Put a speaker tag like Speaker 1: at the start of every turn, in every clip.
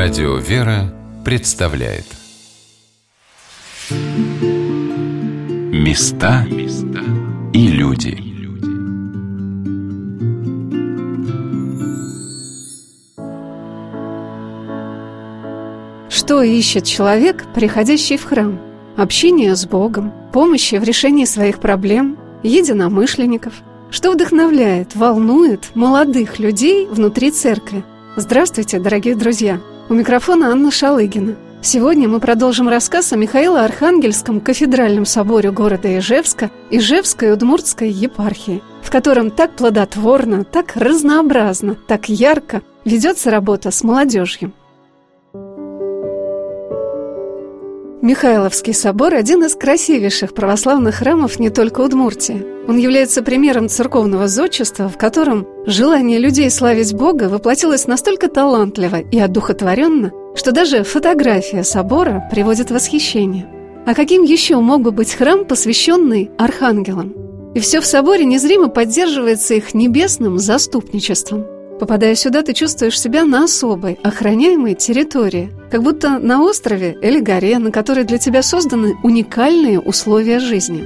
Speaker 1: Радио «Вера» представляет Места и люди
Speaker 2: Что ищет человек, приходящий в храм? Общение с Богом, помощи в решении своих проблем, единомышленников – что вдохновляет, волнует молодых людей внутри церкви? Здравствуйте, дорогие друзья! У микрофона Анна Шалыгина. Сегодня мы продолжим рассказ о Михаило-Архангельском кафедральном соборе города Ижевска, Ижевской Удмуртской епархии, в котором так плодотворно, так разнообразно, так ярко ведется работа с молодежью. Михайловский собор – один из красивейших православных храмов не только Удмуртии. Он является примером церковного зодчества, в котором желание людей славить Бога воплотилось настолько талантливо и одухотворенно, что даже фотография собора приводит восхищение. А каким еще мог бы быть храм, посвященный архангелам? И все в соборе незримо поддерживается их небесным заступничеством – Попадая сюда, ты чувствуешь себя на особой, охраняемой территории, как будто на острове или горе, на которой для тебя созданы уникальные условия жизни.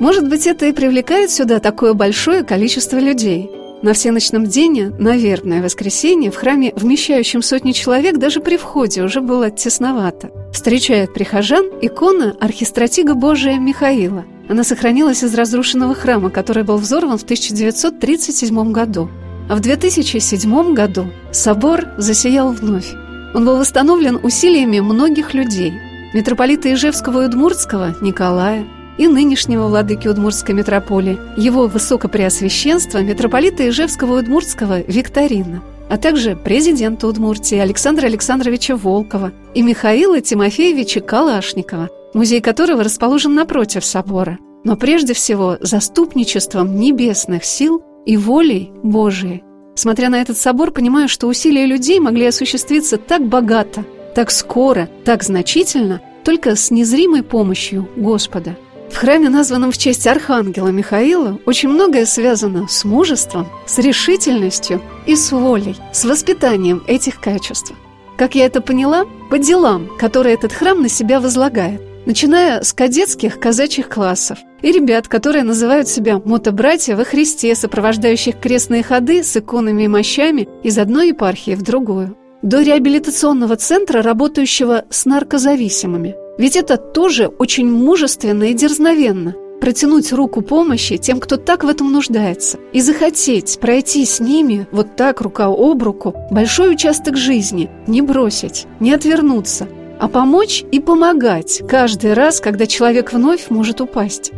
Speaker 2: Может быть, это и привлекает сюда такое большое количество людей. На всеночном дне, на вербное воскресенье, в храме, вмещающем сотни человек, даже при входе уже было тесновато. Встречает прихожан икона архистратига Божия Михаила. Она сохранилась из разрушенного храма, который был взорван в 1937 году. В 2007 году собор засиял вновь. Он был восстановлен усилиями многих людей. Митрополита Ижевского и Удмуртского Николая и нынешнего владыки Удмуртской митрополии, его высокопреосвященства митрополита Ижевского и Удмуртского Викторина, а также президента Удмуртии Александра Александровича Волкова и Михаила Тимофеевича Калашникова, музей которого расположен напротив собора. Но прежде всего заступничеством небесных сил – и волей Божией. Смотря на этот собор, понимаю, что усилия людей могли осуществиться так богато, так скоро, так значительно, только с незримой помощью Господа. В храме, названном в честь Архангела Михаила, очень многое связано с мужеством, с решительностью и с волей, с воспитанием этих качеств. Как я это поняла, по делам, которые этот храм на себя возлагает начиная с кадетских казачьих классов и ребят, которые называют себя мотобратья во Христе, сопровождающих крестные ходы с иконами и мощами из одной епархии в другую, до реабилитационного центра, работающего с наркозависимыми. Ведь это тоже очень мужественно и дерзновенно протянуть руку помощи тем, кто так в этом нуждается, и захотеть пройти с ними вот так рука об руку большой участок жизни, не бросить, не отвернуться – а помочь и помогать каждый раз, когда человек вновь может упасть.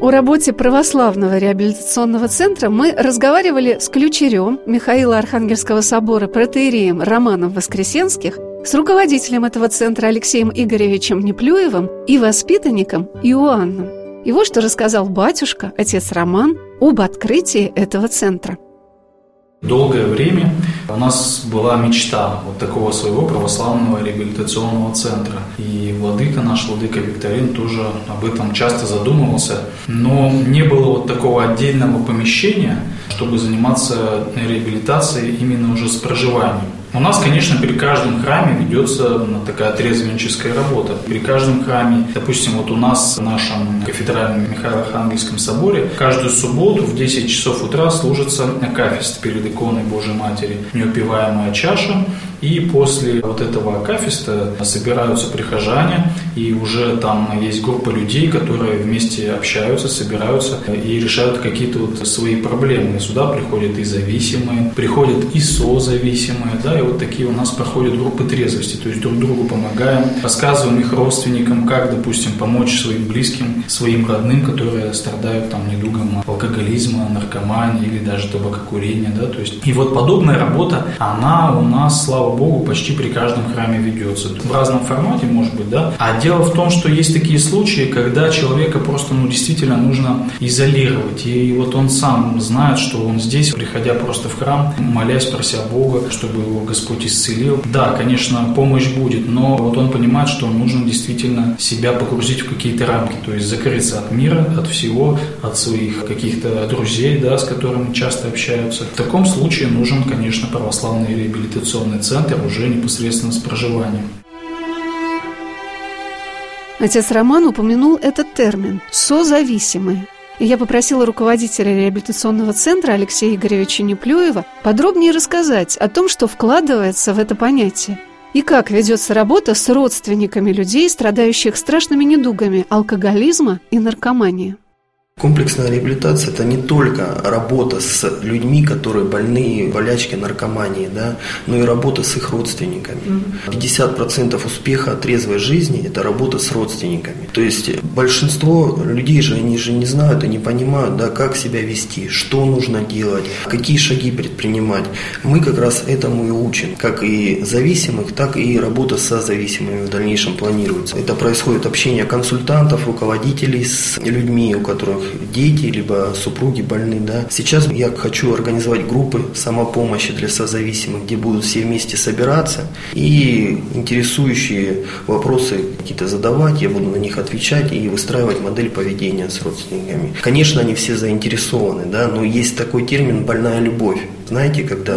Speaker 2: О работе православного реабилитационного центра мы разговаривали с ключерем Михаила Архангельского собора протеереем Романом Воскресенских, с руководителем этого центра Алексеем Игоревичем Неплюевым и воспитанником Иоанном. И вот что рассказал батюшка, отец Роман, об открытии этого центра –
Speaker 3: Долгое время у нас была мечта вот такого своего православного реабилитационного центра. И владыка, наш владыка Викторин тоже об этом часто задумывался. Но не было вот такого отдельного помещения, чтобы заниматься реабилитацией именно уже с проживанием. У нас, конечно, при каждом храме ведется такая трезвенческая работа. При каждом храме, допустим, вот у нас в нашем кафедральном Михаило-Архангельском соборе каждую субботу в 10 часов утра служится акафист перед иконой Божьей Матери, неупиваемая чаша, и после вот этого акафиста собираются прихожане, и уже там есть группа людей, которые вместе общаются, собираются и решают какие-то вот свои проблемы. Сюда приходят и зависимые, приходят и созависимые, да, и вот такие у нас проходят группы трезвости, то есть друг другу помогаем, рассказываем их родственникам, как, допустим, помочь своим близким, своим родным, которые страдают там недугом алкоголизма, наркомании или даже табакокурения, да, то есть и вот подобная работа, она у нас, слава слава богу, почти при каждом храме ведется. В разном формате, может быть, да. А дело в том, что есть такие случаи, когда человека просто, ну, действительно нужно изолировать. И вот он сам знает, что он здесь, приходя просто в храм, молясь, прося Бога, чтобы его Господь исцелил. Да, конечно, помощь будет, но вот он понимает, что нужно действительно себя погрузить в какие-то рамки, то есть закрыться от мира, от всего, от своих каких-то друзей, да, с которыми часто общаются. В таком случае нужен, конечно, православный реабилитационный центр уже непосредственно с проживанием.
Speaker 2: Отец Роман упомянул этот термин «созависимые». И я попросила руководителя реабилитационного центра Алексея Игоревича Неплюева подробнее рассказать о том, что вкладывается в это понятие и как ведется работа с родственниками людей, страдающих страшными недугами алкоголизма и наркомании.
Speaker 4: Комплексная реабилитация – это не только работа с людьми, которые больные, болячки, наркомании, да, но и работа с их родственниками. 50% успеха трезвой жизни – это работа с родственниками. То есть большинство людей же, они же не знают и не понимают, да, как себя вести, что нужно делать, какие шаги предпринимать. Мы как раз этому и учим. Как и зависимых, так и работа со зависимыми в дальнейшем планируется. Это происходит общение консультантов, руководителей с людьми, у которых дети, либо супруги больны, да. Сейчас я хочу организовать группы самопомощи для созависимых, где будут все вместе собираться и интересующие вопросы какие-то задавать, я буду на них отвечать и выстраивать модель поведения с родственниками. Конечно, они все заинтересованы, да, но есть такой термин «больная любовь». Знаете, когда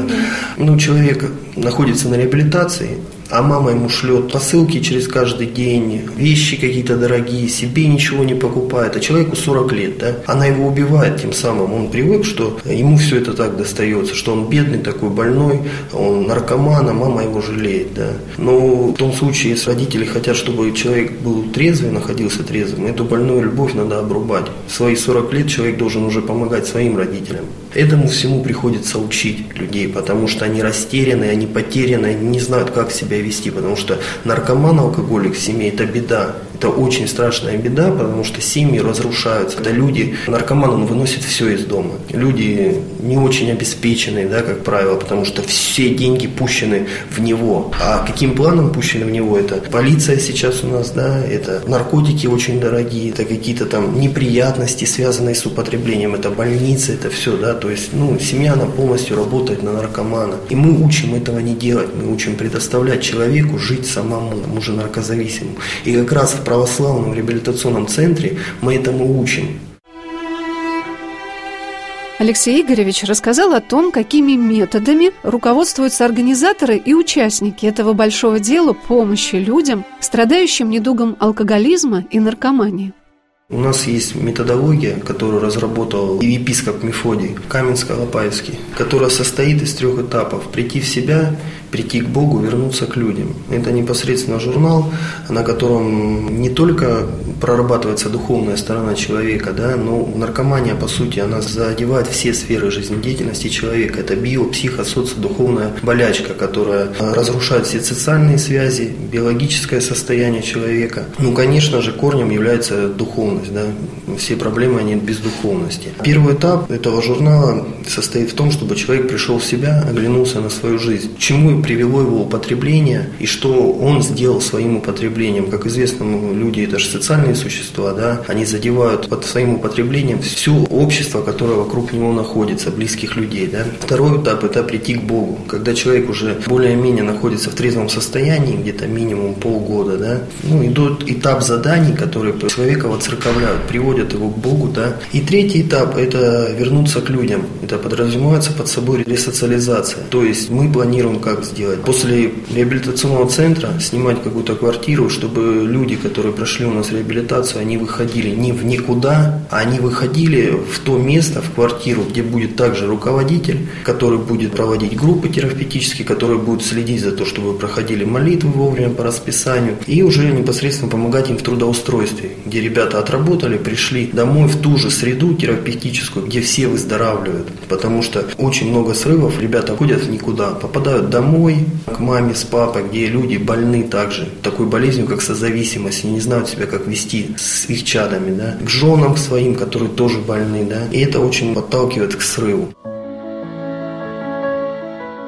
Speaker 4: ну, человек находится на реабилитации, а мама ему шлет посылки через каждый день, вещи какие-то дорогие, себе ничего не покупает, а человеку 40 лет, да, она его убивает тем самым, он привык, что ему все это так достается, что он бедный такой, больной, он наркоман, а мама его жалеет, да. Но в том случае, если родители хотят, чтобы человек был трезвый, находился трезвым, эту больную любовь надо обрубать. В свои 40 лет человек должен уже помогать своим родителям. Этому всему приходится учить людей, потому что они растеряны, они потеряны, они не знают, как себя вести, потому что наркоман, алкоголик в семье – это беда. Это очень страшная беда, потому что семьи разрушаются. Когда люди, наркоман, он выносит все из дома. Люди не очень обеспеченные, да, как правило, потому что все деньги пущены в него. А каким планом пущены в него? Это полиция сейчас у нас, да, это наркотики очень дорогие, это какие-то там неприятности, связанные с употреблением, это больницы, это все, да, то есть, ну, семья, она полностью работает на наркомана. И мы учим этого не делать, мы учим предоставлять человеку жить самому, же наркозависимому. И как раз в православном реабилитационном центре мы этому учим.
Speaker 2: Алексей Игоревич рассказал о том, какими методами руководствуются организаторы и участники этого большого дела помощи людям, страдающим недугом алкоголизма и наркомании.
Speaker 4: У нас есть методология, которую разработал епископ Мефодий Каменско-Лопаевский, которая состоит из трех этапов. Прийти в себя, прийти к Богу, вернуться к людям. Это непосредственно журнал, на котором не только прорабатывается духовная сторона человека, да, но наркомания, по сути, она задевает все сферы жизнедеятельности человека. Это био, психо, социо-духовная болячка, которая разрушает все социальные связи, биологическое состояние человека. Ну, конечно же, корнем является духовность да, все проблемы, они без духовности. Первый этап этого журнала состоит в том, чтобы человек пришел в себя, оглянулся на свою жизнь. Чему привело его употребление и что он сделал своим употреблением. Как известно, люди это же социальные существа, да, они задевают под своим употреблением все общество, которое вокруг него находится, близких людей, да. Второй этап – это прийти к Богу. Когда человек уже более-менее находится в трезвом состоянии, где-то минимум полгода, да, ну, идут этап заданий, которые человека воцерковляют приводят его к Богу, да. И третий этап – это вернуться к людям. Это подразумевается под собой ресоциализация. То есть мы планируем как сделать. После реабилитационного центра снимать какую-то квартиру, чтобы люди, которые прошли у нас реабилитацию, они выходили не в никуда, а они выходили в то место, в квартиру, где будет также руководитель, который будет проводить группы терапевтические, который будет следить за то, чтобы проходили молитвы вовремя по расписанию, и уже непосредственно помогать им в трудоустройстве, где ребята отработали, пришли домой в ту же среду терапевтическую, где все выздоравливают. Потому что очень много срывов, ребята ходят в никуда, попадают домой к маме с папой, где люди больны также такой болезнью, как созависимость, не знают себя, как вести с их чадами, да, к женам своим, которые тоже больны, да, и это очень подталкивает к срыву.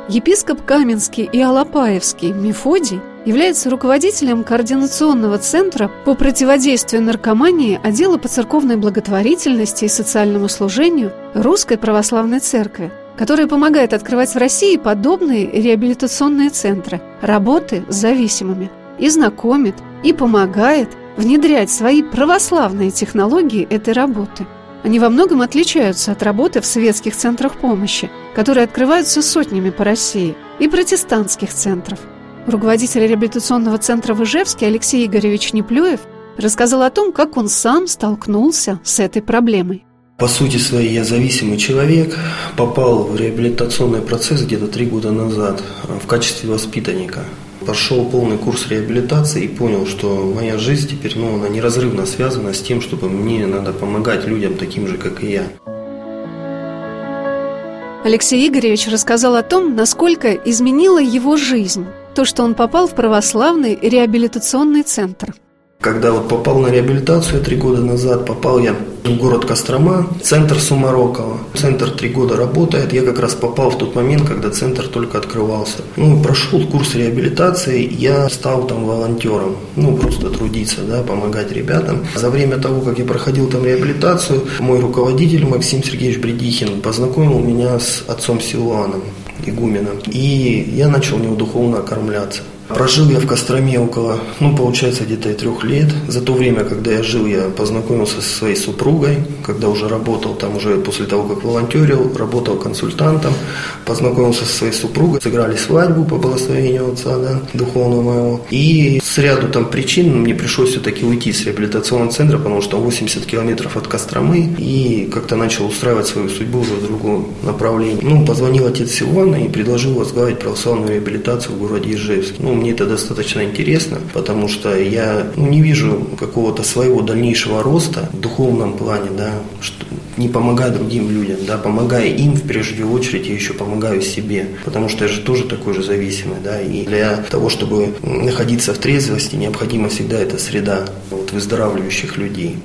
Speaker 2: Епископ Каменский и Алапаевский Мефодий является руководителем Координационного центра по противодействию наркомании отдела по церковной благотворительности и социальному служению Русской Православной Церкви. Которая помогает открывать в России подобные реабилитационные центры работы с зависимыми и знакомит, и помогает внедрять свои православные технологии этой работы. Они во многом отличаются от работы в светских центрах помощи, которые открываются сотнями по России, и протестантских центров. Руководитель реабилитационного центра в Ижевске Алексей Игоревич Неплюев рассказал о том, как он сам столкнулся с этой проблемой.
Speaker 4: По сути своей я зависимый человек, попал в реабилитационный процесс где-то три года назад в качестве воспитанника. Прошел полный курс реабилитации и понял, что моя жизнь теперь ну, она неразрывно связана с тем, чтобы мне надо помогать людям таким же, как и я.
Speaker 2: Алексей Игоревич рассказал о том, насколько изменила его жизнь то, что он попал в православный реабилитационный центр –
Speaker 4: когда вот попал на реабилитацию три года назад, попал я в город Кострома, центр Сумарокова. Центр три года работает. Я как раз попал в тот момент, когда центр только открывался. Ну, прошел курс реабилитации, я стал там волонтером. Ну, просто трудиться, да, помогать ребятам. За время того, как я проходил там реабилитацию, мой руководитель Максим Сергеевич Бредихин познакомил меня с отцом Силуаном, игуменом. И я начал у него духовно окормляться. Прожил я в Костроме около, ну, получается, где-то и трех лет. За то время, когда я жил, я познакомился со своей супругой, когда уже работал там, уже после того, как волонтерил, работал консультантом, познакомился со своей супругой, сыграли свадьбу по благословению отца, да, духовного моего. И с ряду там причин мне пришлось все-таки уйти с реабилитационного центра, потому что 80 километров от Костромы, и как-то начал устраивать свою судьбу уже в другом направлении. Ну, позвонил отец Силуана и предложил возглавить православную реабилитацию в городе Ижевск. Ну, мне это достаточно интересно, потому что я ну, не вижу какого-то своего дальнейшего роста в духовном плане, да, что, не помогая другим людям, да, помогая им в прежде очередь, я еще помогаю себе, потому что я же тоже такой же зависимый, да, и для того, чтобы находиться в трезвости, необходима всегда эта среда вот, выздоравливающих людей.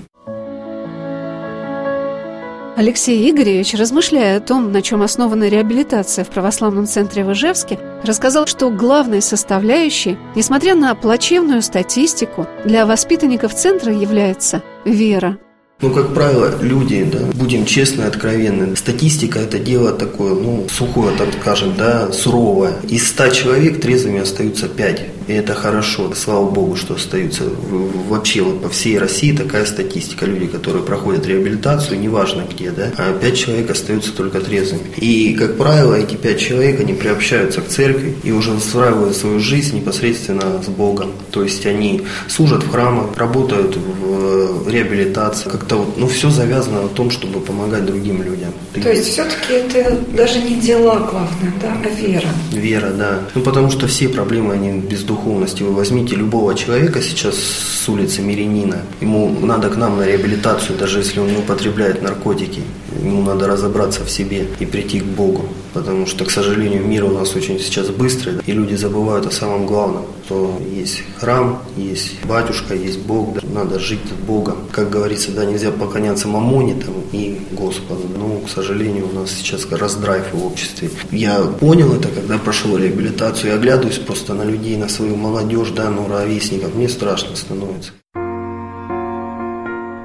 Speaker 2: Алексей Игоревич, размышляя о том, на чем основана реабилитация в православном центре в Ижевске, рассказал, что главной составляющей, несмотря на плачевную статистику, для воспитанников центра является вера.
Speaker 4: Ну, как правило, люди, да, будем честны, откровенны, статистика это дело такое, ну, сухое, так скажем, да, суровое. Из ста человек трезвыми остаются пять. И это хорошо, слава богу, что остаются. Вообще вот по всей России такая статистика. Люди, которые проходят реабилитацию, неважно где, да, а пять человек остаются только трезвыми. И, как правило, эти пять человек, они приобщаются к церкви и уже устраивают свою жизнь непосредственно с Богом. То есть они служат в храмах, работают в реабилитации, как как-то вот, ну, все завязано на том, чтобы помогать другим людям.
Speaker 5: То есть все-таки это даже не дела главное, да, а вера.
Speaker 4: Вера, да. Ну, потому что все проблемы, они без духовности. Вы возьмите любого человека сейчас с улицы Мирянина, ему надо к нам на реабилитацию, даже если он не употребляет наркотики. Ему надо разобраться в себе и прийти к Богу. Потому что, к сожалению, мир у нас очень сейчас быстрый, и люди забывают о самом главном, что есть храм, есть батюшка, есть Бог, да, надо жить Богом. Как говорится, да, нельзя поклоняться мамоне там, и Господу. Но, к сожалению, у нас сейчас раздрайв в обществе. Я понял это, когда прошел реабилитацию. Я оглядываюсь просто на людей, на свою молодежь, да, на ровесников. Мне страшно становится.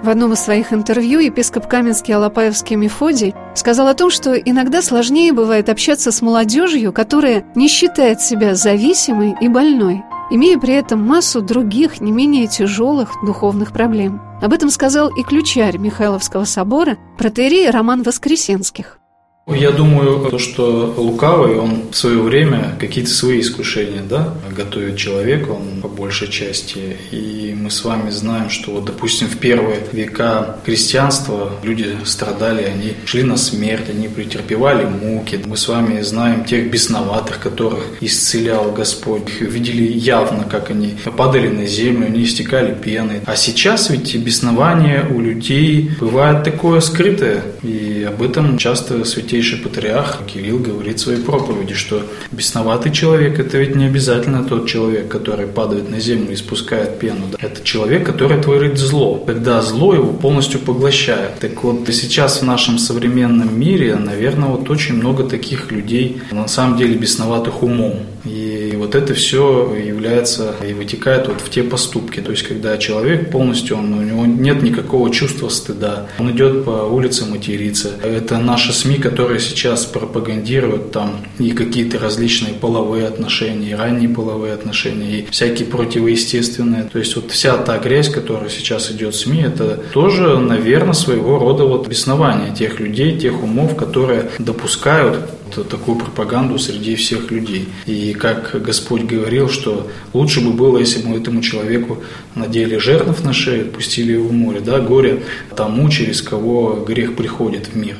Speaker 2: В одном из своих интервью епископ Каменский Алапаевский Мефодий сказал о том, что иногда сложнее бывает общаться с молодежью, которая не считает себя зависимой и больной, имея при этом массу других, не менее тяжелых духовных проблем. Об этом сказал и ключарь Михайловского собора, протерей Роман Воскресенских.
Speaker 3: Я думаю, то, что лукавый, он в свое время какие-то свои искушения да, готовит человеку, он по большей части. И мы с вами знаем, что, вот, допустим, в первые века христианства люди страдали, они шли на смерть, они претерпевали муки. Мы с вами знаем тех бесноватых, которых исцелял Господь. Их видели явно, как они падали на землю, они истекали пеной. А сейчас ведь беснование у людей бывает такое скрытое, и об этом часто святей святейший патриарх Кирилл говорит в своей проповеди, что бесноватый человек – это ведь не обязательно тот человек, который падает на землю и спускает пену. Это человек, который творит зло, когда зло его полностью поглощает. Так вот, сейчас в нашем современном мире, наверное, вот очень много таких людей, на самом деле бесноватых умом. И вот это все является и вытекает вот в те поступки. То есть, когда человек полностью, он, у него нет никакого чувства стыда, он идет по улице материться. Это наши СМИ, которые сейчас пропагандируют там и какие-то различные половые отношения, и ранние половые отношения, и всякие противоестественные. То есть вот вся та грязь, которая сейчас идет в СМИ, это тоже, наверное, своего рода вот беснование тех людей, тех умов, которые допускают такую пропаганду среди всех людей. И как Господь говорил, что лучше бы было, если бы этому человеку надели жернов на шею, пустили его в море, да, горе тому, через кого грех приходит в мир.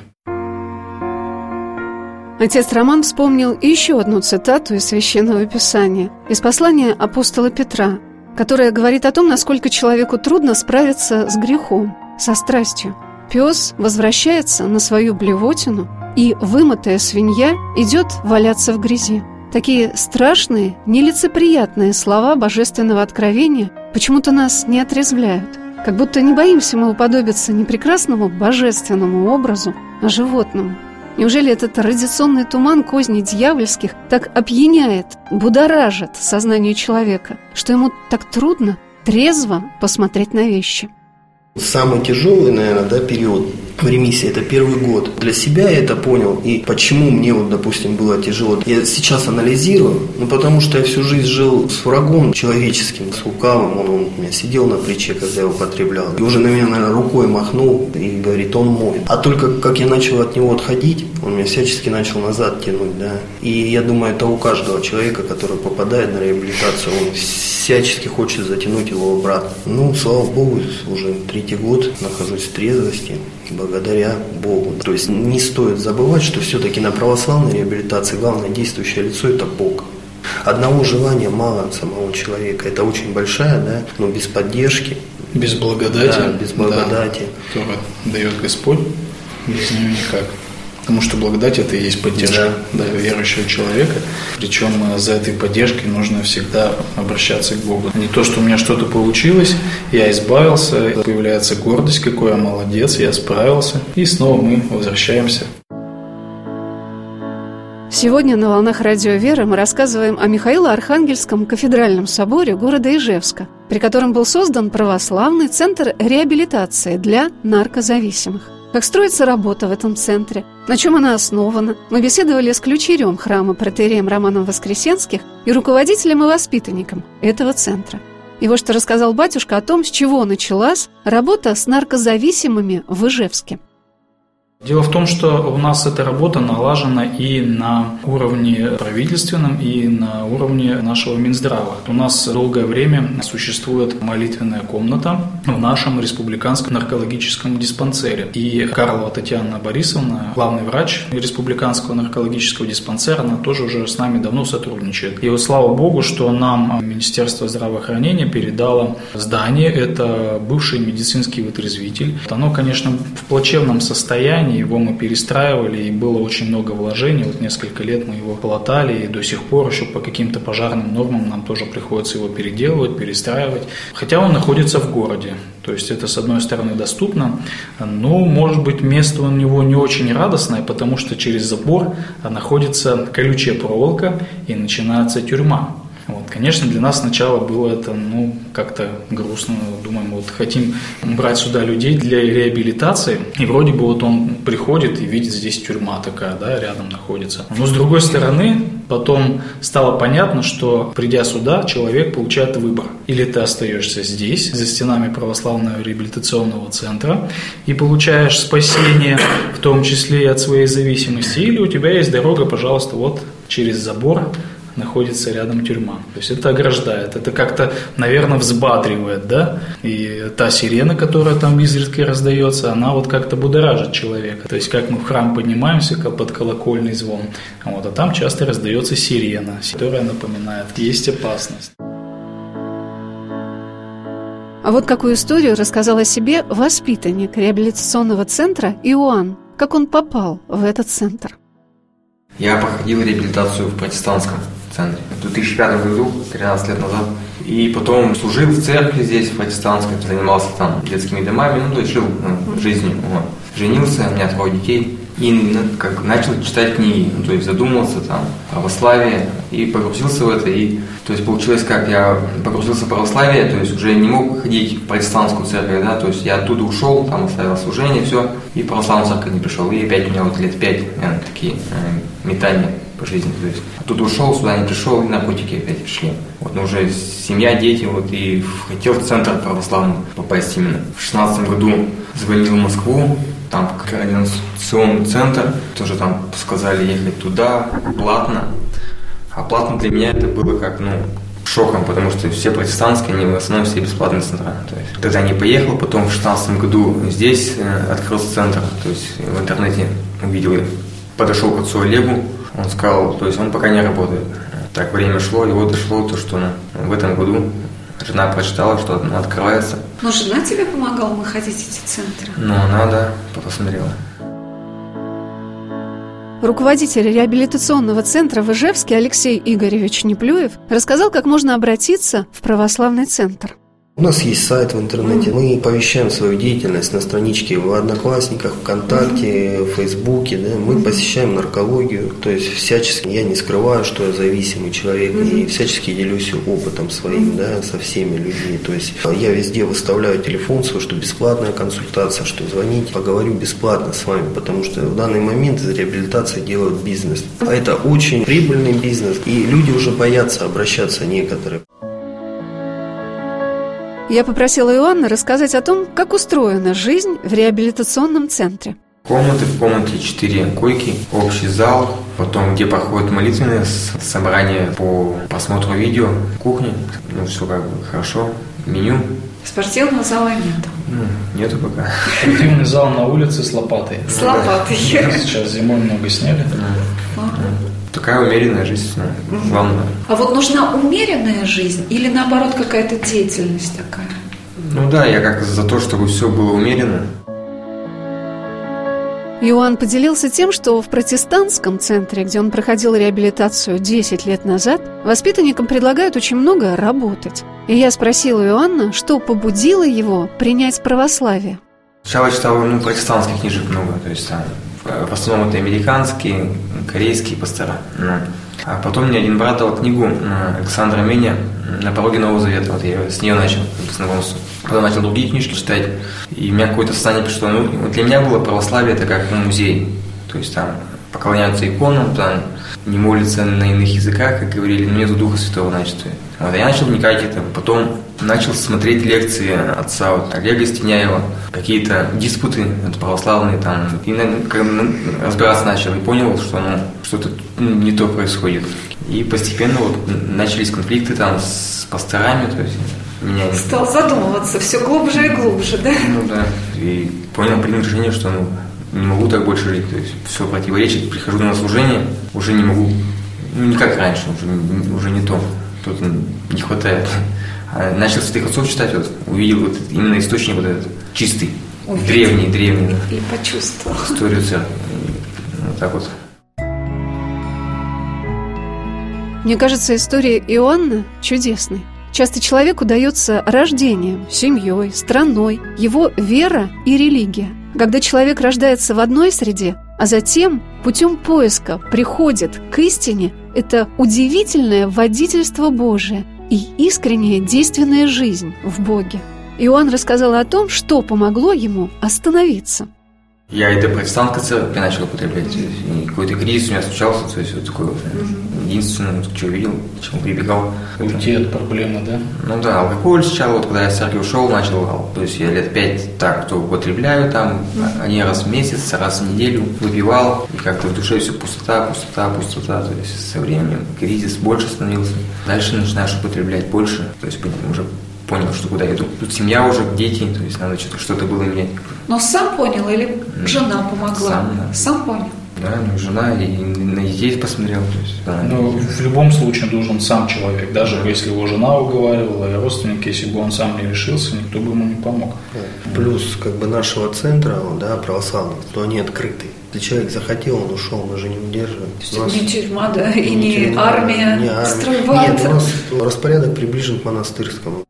Speaker 2: Отец Роман вспомнил еще одну цитату из Священного Писания, из послания апостола Петра, которая говорит о том, насколько человеку трудно справиться с грехом, со страстью. Пес возвращается на свою блевотину, и вымытая свинья идет валяться в грязи. Такие страшные, нелицеприятные слова божественного откровения почему-то нас не отрезвляют. Как будто не боимся мы уподобиться не прекрасному божественному образу, а животному. Неужели этот традиционный туман козней дьявольских так опьяняет, будоражит сознание человека, что ему так трудно трезво посмотреть на вещи?
Speaker 4: Самый тяжелый, наверное, да, период в ремиссии – это первый год. Для себя я это понял, и почему мне, вот, допустим, было тяжело. Я сейчас анализирую, ну, потому что я всю жизнь жил с врагом человеческим, с лукавым. Он, он у меня сидел на плече, когда я употреблял. И уже на меня, наверное, рукой махнул и говорит, он мой. А только как я начал от него отходить, он меня всячески начал назад тянуть, да. И я думаю, это у каждого человека, который попадает на реабилитацию, он всячески хочет затянуть его обратно. Ну, слава Богу, уже третий год нахожусь в трезвости, благодаря Богу. То есть не стоит забывать, что все-таки на православной реабилитации главное действующее лицо – это Бог. Одного желания мало от самого человека. Это очень большая, да, но без поддержки.
Speaker 3: Без благодати.
Speaker 4: Да, без благодати.
Speaker 3: Да, которую дает Господь, без нее никак. Потому что благодать это и есть поддержка да. Да, верующего человека. Причем э, за этой поддержкой нужно всегда обращаться к Богу. Не то, что у меня что-то получилось, я избавился, появляется гордость, какой я молодец, я справился. И снова мы возвращаемся.
Speaker 2: Сегодня на «Волнах Радио Веры» мы рассказываем о Михаило-Архангельском кафедральном соборе города Ижевска, при котором был создан православный центр реабилитации для наркозависимых. Как строится работа в этом центре, на чем она основана. Мы беседовали с ключерем храма протереем Романом Воскресенских и руководителем и воспитанником этого центра. И вот что рассказал батюшка о том, с чего началась работа с наркозависимыми в Ижевске.
Speaker 3: Дело в том, что у нас эта работа налажена и на уровне правительственном, и на уровне нашего Минздрава. У нас долгое время существует молитвенная комната в нашем республиканском наркологическом диспансере. И Карлова Татьяна Борисовна, главный врач республиканского наркологического диспансера, она тоже уже с нами давно сотрудничает. И вот слава богу, что нам Министерство здравоохранения передало здание. Это бывший медицинский вытрезвитель. Оно, конечно, в плачевном состоянии, его мы перестраивали, и было очень много вложений. Вот несколько лет мы его полотали, и до сих пор еще по каким-то пожарным нормам нам тоже приходится его переделывать, перестраивать. Хотя он находится в городе. То есть это, с одной стороны, доступно, но, может быть, место у него не очень радостное, потому что через забор находится колючая проволока и начинается тюрьма. Вот, конечно, для нас сначала было это, ну, как-то грустно. Думаем, вот хотим брать сюда людей для реабилитации, и вроде бы вот он приходит и видит здесь тюрьма такая, да, рядом находится. Но с другой стороны, потом стало понятно, что придя сюда, человек получает выбор. Или ты остаешься здесь, за стенами православного реабилитационного центра, и получаешь спасение, в том числе и от своей зависимости, или у тебя есть дорога, пожалуйста, вот через забор находится рядом тюрьма. То есть это ограждает, это как-то, наверное, взбадривает, да? И та сирена, которая там изредка раздается, она вот как-то будоражит человека. То есть как мы в храм поднимаемся под колокольный звон, вот, а там часто раздается сирена, которая напоминает, есть опасность.
Speaker 2: А вот какую историю рассказал о себе воспитанник реабилитационного центра Иоанн, как он попал в этот центр.
Speaker 6: Я проходил реабилитацию в протестантском центре в 2005 году, 13 лет назад. И потом служил в церкви здесь, в протестантской, занимался там детскими домами, ну, то есть жил ну, жизнью. Вот. Женился, у меня трое детей. и на- как начал читать книги, ну, то есть задумался там православие и погрузился в это, и то есть получилось как, я погрузился в православие, то есть уже не мог ходить в протестантскую церковь, да, то есть я оттуда ушел, там оставил служение, все, и в православную церковь не пришел, и опять у меня вот лет пять, наверное, такие э, метания по жизни, то есть оттуда ушел, сюда не пришел, и наркотики опять пришли. Вот, но уже семья, дети, вот, и хотел в центр православный попасть именно. В шестнадцатом году звонил в Москву, там координационный центр, тоже там сказали ехать туда, платно. А платно для меня это было как, ну, шоком, потому что все протестантские, они в основном все бесплатные центра. То есть, тогда не поехал, потом в 16 году здесь э, открылся центр, то есть в интернете увидел, подошел к отцу Олегу, он сказал, то есть он пока не работает. Так время шло, и вот дошло то, что ну, в этом году жена прочитала, что ну, открывается.
Speaker 5: Но жена тебе помогала находить эти центры?
Speaker 6: Ну, она, да, посмотрела.
Speaker 2: Руководитель реабилитационного центра в Ижевске Алексей Игоревич Неплюев рассказал, как можно обратиться в православный центр.
Speaker 4: У нас есть сайт в интернете, мы повещаем свою деятельность на страничке в Одноклассниках, ВКонтакте, в Фейсбуке, да, мы посещаем наркологию, то есть всячески я не скрываю, что я зависимый человек и всячески делюсь опытом своим, да, со всеми людьми, то есть я везде выставляю телефон свой, что бесплатная консультация, что звоните, поговорю бесплатно с вами, потому что в данный момент из реабилитации делают бизнес, а это очень прибыльный бизнес, и люди уже боятся обращаться некоторые.
Speaker 2: Я попросила Иоанна рассказать о том, как устроена жизнь в реабилитационном центре.
Speaker 6: Комнаты, в комнате 4 койки, общий зал, потом где проходят молитвенные с- собрания по просмотру видео, кухня, ну все как бы хорошо, меню,
Speaker 5: Спортивного зала нет.
Speaker 6: ну, нету пока.
Speaker 3: Спортивный зал на улице с лопатой.
Speaker 5: С лопатой.
Speaker 3: Сейчас зимой много сняли.
Speaker 6: Такая умеренная жизнь, ну, главное.
Speaker 5: А вот нужна умеренная жизнь или наоборот какая-то деятельность такая?
Speaker 6: Ну да, я как за то, чтобы все было умеренно.
Speaker 2: Иоанн поделился тем, что в протестантском центре, где он проходил реабилитацию 10 лет назад, воспитанникам предлагают очень много работать. И я спросила Иоанна, что побудило его принять православие.
Speaker 6: Сначала читал ну, протестантских книжек много, то есть там в основном это американские, корейские пастора. Ну. А потом мне один брат дал книгу Александра Меня «На пороге Нового Завета». Вот я с нее начал знакомство. Потом начал другие книжки читать. И у меня какое-то состояние пришло. Ну, для меня было православие это как ну, музей. То есть там поклоняются иконам, там не молятся на иных языках, как говорили, но нету Духа Святого, значит. Вот, я начал вникать это. Потом начал смотреть лекции отца вот, Олега Стеняева, какие-то диспуты православные там. И ну, разбираться начал и понял, что ну, что-то ну, не то происходит. И постепенно вот начались конфликты там с пасторами, то есть меня
Speaker 5: Стал задумываться все глубже и глубже, да?
Speaker 6: ну да. И понял, принял решение, что ну, не могу так больше жить. То есть все противоречит. Прихожу на служение, уже не могу. Ну, не как раньше, уже, уже не то. Тут не хватает. А начал святых отцов читать, вот, увидел вот именно источник вот этот, чистый,
Speaker 5: Увидел.
Speaker 6: древний, древний,
Speaker 5: И почувствовал.
Speaker 6: историю церкви. Вот так вот.
Speaker 2: Мне кажется, история Иоанна чудесной. Часто человеку дается рождением, семьей, страной, его вера и религия. Когда человек рождается в одной среде, а затем путем поиска приходит к истине, это удивительное водительство Божие и искренняя действенная жизнь в Боге. Иоанн рассказал о том, что помогло ему остановиться.
Speaker 6: Я и до протестантской церкви начал употреблять. И какой-то кризис у меня случался, то есть вот такой вот. Единственное, вот, что увидел, к чему прибегал.
Speaker 3: Уйти от проблемы, да?
Speaker 6: Ну да, алкоголь сначала, вот когда я с церкви ушел, начал, то есть я лет пять так, то употребляю там, один раз в месяц, раз в неделю выпивал, и как-то в душе все пустота, пустота, пустота, то есть со временем кризис больше становился. Дальше начинаешь употреблять больше, то есть уже понял, что куда иду. Тут семья уже, дети, то есть надо что-то, что-то было менять.
Speaker 5: Но сам понял или жена помогла?
Speaker 6: Сам, да.
Speaker 5: Сам понял.
Speaker 6: Да, ну, жена и на детей посмотрел, то есть, да.
Speaker 3: Но в любом случае должен сам человек, даже если его жена уговаривала, и родственники, если бы он сам не решился, никто бы ему не помог.
Speaker 4: Плюс как бы нашего центра, да, православного, то они открыты. Если человек захотел, он ушел, мы же не удерживаем. У нас
Speaker 5: Не тюрьма, да, и
Speaker 4: не
Speaker 5: не
Speaker 4: тюрьма,
Speaker 5: армия,
Speaker 4: не армия. Нет, у нас распорядок приближен к монастырскому.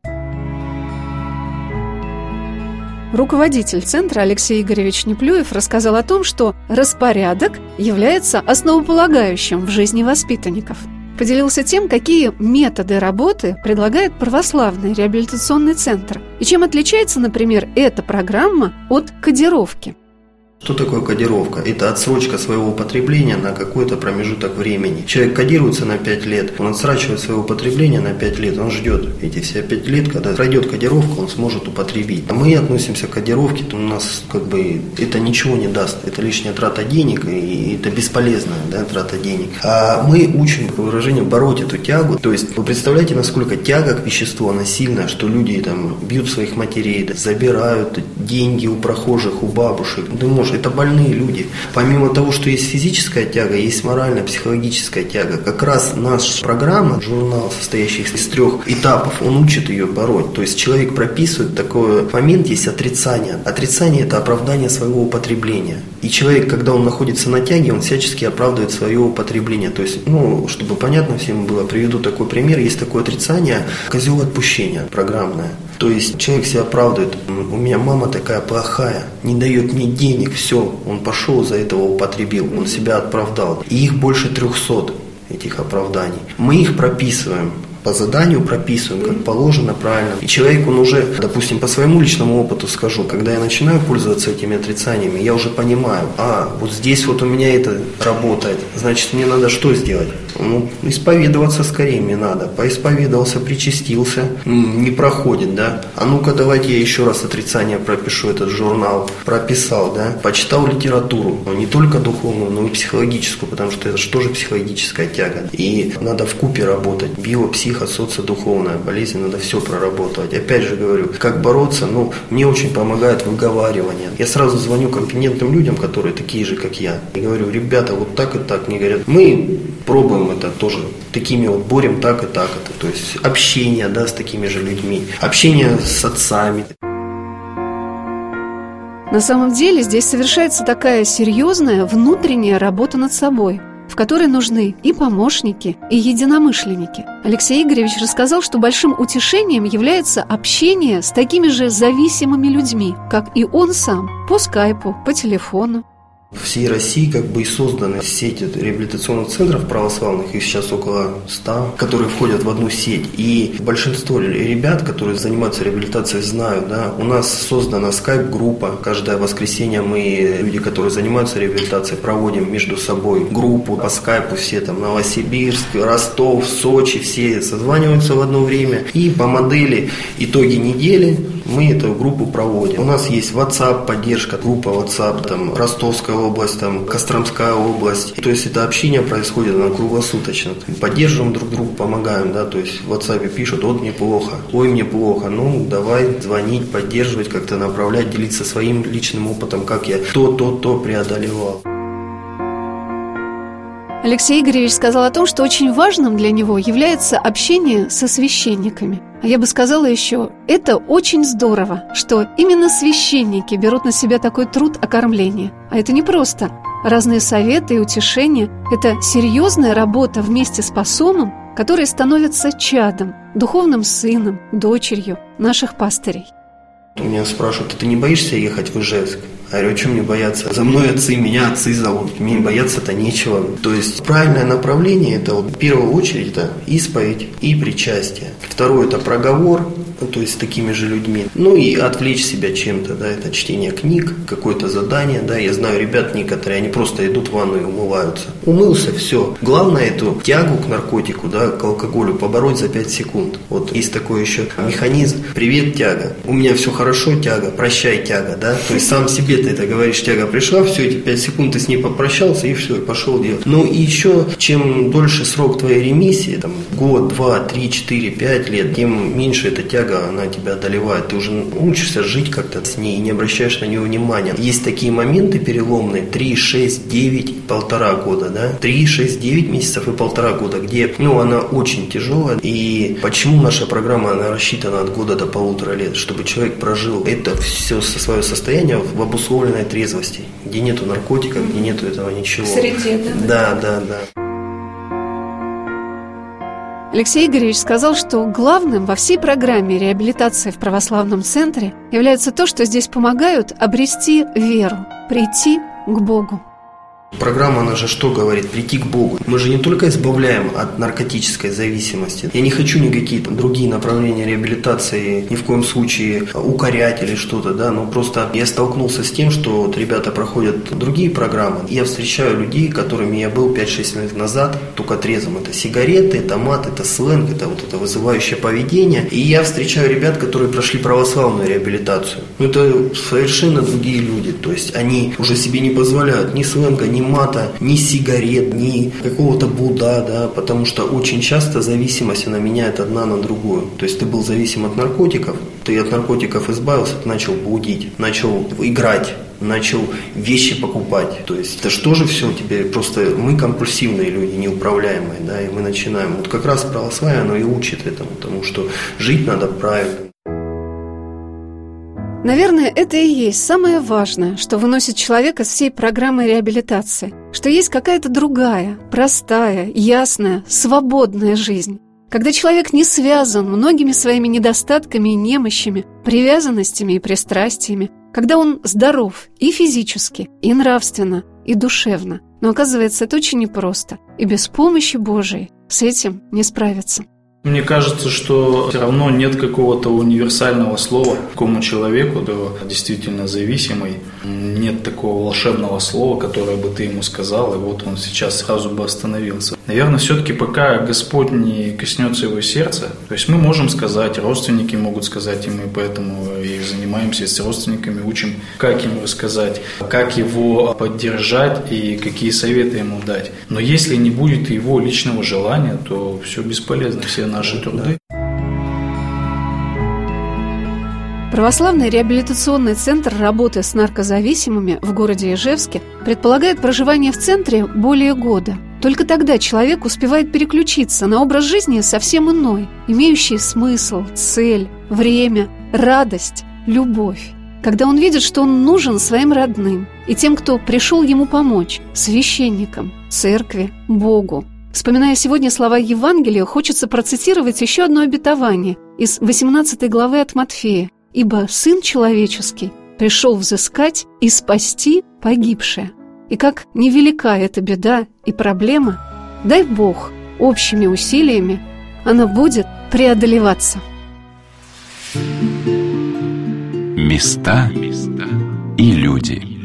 Speaker 2: Руководитель центра Алексей Игоревич Неплюев рассказал о том, что распорядок является основополагающим в жизни воспитанников. Поделился тем, какие методы работы предлагает православный реабилитационный центр и чем отличается, например, эта программа от кодировки –
Speaker 4: что такое кодировка? Это отсрочка своего употребления на какой-то промежуток времени. Человек кодируется на 5 лет, он отсрачивает свое употребление на 5 лет, он ждет эти все 5 лет, когда пройдет кодировка, он сможет употребить. А мы относимся к кодировке, то у нас как бы это ничего не даст, это лишняя трата денег и это бесполезная да, трата денег. А мы учим, по выражению, бороть эту тягу. То есть вы представляете, насколько тяга к веществу, она сильная, что люди там бьют своих матерей, забирают деньги у прохожих, у бабушек. Ты можешь это больные люди. Помимо того, что есть физическая тяга, есть моральная, психологическая тяга. Как раз наша программа, журнал, состоящий из трех этапов, он учит ее бороть. То есть человек прописывает такой момент, есть отрицание. Отрицание – это оправдание своего употребления. И человек, когда он находится на тяге, он всячески оправдывает свое употребление. То есть, ну, чтобы понятно всем было, приведу такой пример. Есть такое отрицание – козел отпущения программное. То есть человек себя оправдывает. У меня мама такая плохая, не дает мне денег, все, он пошел за этого употребил, он себя оправдал. И их больше трехсот этих оправданий. Мы их прописываем по заданию прописываем, как положено, правильно. И человек, он уже, допустим, по своему личному опыту скажу, когда я начинаю пользоваться этими отрицаниями, я уже понимаю, а, вот здесь вот у меня это работает, значит, мне надо что сделать? Ну, исповедоваться скорее мне надо. Поисповедовался, причастился, не проходит, да. А ну-ка давайте я еще раз отрицание пропишу этот журнал. Прописал, да. Почитал литературу, но не только духовную, но и психологическую, потому что это же тоже психологическая тяга. И надо в купе работать. Био, психо, социодуховная болезнь, надо все проработать. Опять же говорю, как бороться, ну, мне очень помогает выговаривание. Я сразу звоню компетентным людям, которые такие же, как я, и говорю, ребята, вот так и так. Мне говорят, мы пробуем это тоже такими вот борем так и так это. То есть общение, да, с такими же людьми, общение с отцами.
Speaker 2: На самом деле здесь совершается такая серьезная внутренняя работа над собой, в которой нужны и помощники, и единомышленники. Алексей Игоревич рассказал, что большим утешением является общение с такими же зависимыми людьми, как и он сам, по скайпу, по телефону.
Speaker 4: Всей России как бы и созданы сети реабилитационных центров православных, их сейчас около 100, которые входят в одну сеть. И большинство ребят, которые занимаются реабилитацией, знают, да, у нас создана скайп-группа. Каждое воскресенье мы, люди, которые занимаются реабилитацией, проводим между собой группу по скайпу, все там Новосибирск, Ростов, Сочи, все созваниваются в одно время. И по модели итоги недели мы эту группу проводим. У нас есть WhatsApp, поддержка, группа WhatsApp, там, Ростовская область, там, Костромская область. То есть это общение происходит на круглосуточно. Поддерживаем друг друга, помогаем, да, то есть в WhatsApp пишут, вот мне плохо, ой, мне плохо, ну, давай звонить, поддерживать, как-то направлять, делиться своим личным опытом, как я то, то, то преодолевал.
Speaker 2: Алексей Игоревич сказал о том, что очень важным для него является общение со священниками. А я бы сказала еще, это очень здорово, что именно священники берут на себя такой труд окормления. А это не просто. Разные советы и утешения – это серьезная работа вместе с посомом, который становится чадом, духовным сыном, дочерью наших пастырей.
Speaker 4: Меня спрашивают, «А ты не боишься ехать в Ижевск? Я говорю, что мне бояться? За мной отцы, меня отцы зовут. Мне бояться-то нечего. То есть правильное направление это вот, в первую очередь это исповедь и причастие. Второе это проговор, ну, то есть с такими же людьми. Ну и отвлечь себя чем-то, да, это чтение книг, какое-то задание, да. Я знаю ребят некоторые, они просто идут в ванну и умываются. Умылся, все. Главное эту тягу к наркотику, да, к алкоголю побороть за 5 секунд. Вот есть такой еще механизм. Привет, тяга. У меня все хорошо, тяга. Прощай, тяга, да. То есть сам себе ты это говоришь, тяга пришла, все, эти 5 секунд ты с ней попрощался и все, и пошел делать. Ну и еще, чем дольше срок твоей ремиссии, там, год, два, три, четыре, пять лет, тем меньше эта тяга, она тебя одолевает. Ты уже учишься жить как-то с ней и не обращаешь на нее внимания. Есть такие моменты переломные, 3, 6, 9, полтора года, да, 3, 6, 9 месяцев и полтора года, где, ну, она очень тяжелая. И почему наша программа, она рассчитана от года до полутора лет, чтобы человек прожил это все со свое состояние в обусловленной трезвости, где нету наркотиков, где нету этого ничего.
Speaker 5: В среде,
Speaker 4: да? Да, да, да.
Speaker 2: Алексей Игоревич сказал, что главным во всей программе реабилитации в православном центре является то, что здесь помогают обрести веру, прийти к Богу.
Speaker 4: Программа, она же что говорит? Прийти к Богу. Мы же не только избавляем от наркотической зависимости. Я не хочу никакие там другие направления реабилитации ни в коем случае укорять или что-то, да, но просто я столкнулся с тем, что вот ребята проходят другие программы. Я встречаю людей, которыми я был 5-6 лет назад, только трезвым. Это сигареты, это мат, это сленг, это вот это вызывающее поведение. И я встречаю ребят, которые прошли православную реабилитацию. Ну, это совершенно другие люди. То есть они уже себе не позволяют ни сленга, ни мата, ни сигарет, ни какого-то буда, да, потому что очень часто зависимость, она меняет одна на другую. То есть ты был зависим от наркотиков, ты от наркотиков избавился, ты начал блудить, начал играть, начал вещи покупать. То есть это что же все тебе просто мы компульсивные люди, неуправляемые, да, и мы начинаем. Вот как раз православие, оно и учит этому, потому что жить надо правильно.
Speaker 2: Наверное, это и есть самое важное, что выносит человека с всей программы реабилитации, что есть какая-то другая, простая, ясная, свободная жизнь. Когда человек не связан многими своими недостатками и немощами, привязанностями и пристрастиями, когда он здоров и физически, и нравственно, и душевно. Но оказывается, это очень непросто, и без помощи Божией с этим не справиться.
Speaker 3: Мне кажется, что все равно нет какого-то универсального слова какому человеку, да, действительно зависимый. Нет такого волшебного слова, которое бы ты ему сказал, и вот он сейчас сразу бы остановился. Наверное, все-таки пока Господь не коснется его сердца, то есть мы можем сказать, родственники могут сказать, и мы поэтому и занимаемся с родственниками, учим, как ему рассказать, как его поддержать и какие советы ему дать. Но если не будет его личного желания, то все бесполезно, все наши труды.
Speaker 2: Православный реабилитационный центр работы с наркозависимыми в городе Ижевске предполагает проживание в центре более года. Только тогда человек успевает переключиться на образ жизни совсем иной, имеющий смысл, цель, время, радость, любовь. Когда он видит, что он нужен своим родным и тем, кто пришел ему помочь, священникам, церкви, Богу. Вспоминая сегодня слова Евангелия, хочется процитировать еще одно обетование из 18 главы от Матфея. «Ибо Сын Человеческий пришел взыскать и спасти погибшее». И как невелика эта беда и проблема, дай Бог, общими усилиями она будет преодолеваться.
Speaker 1: Места и люди.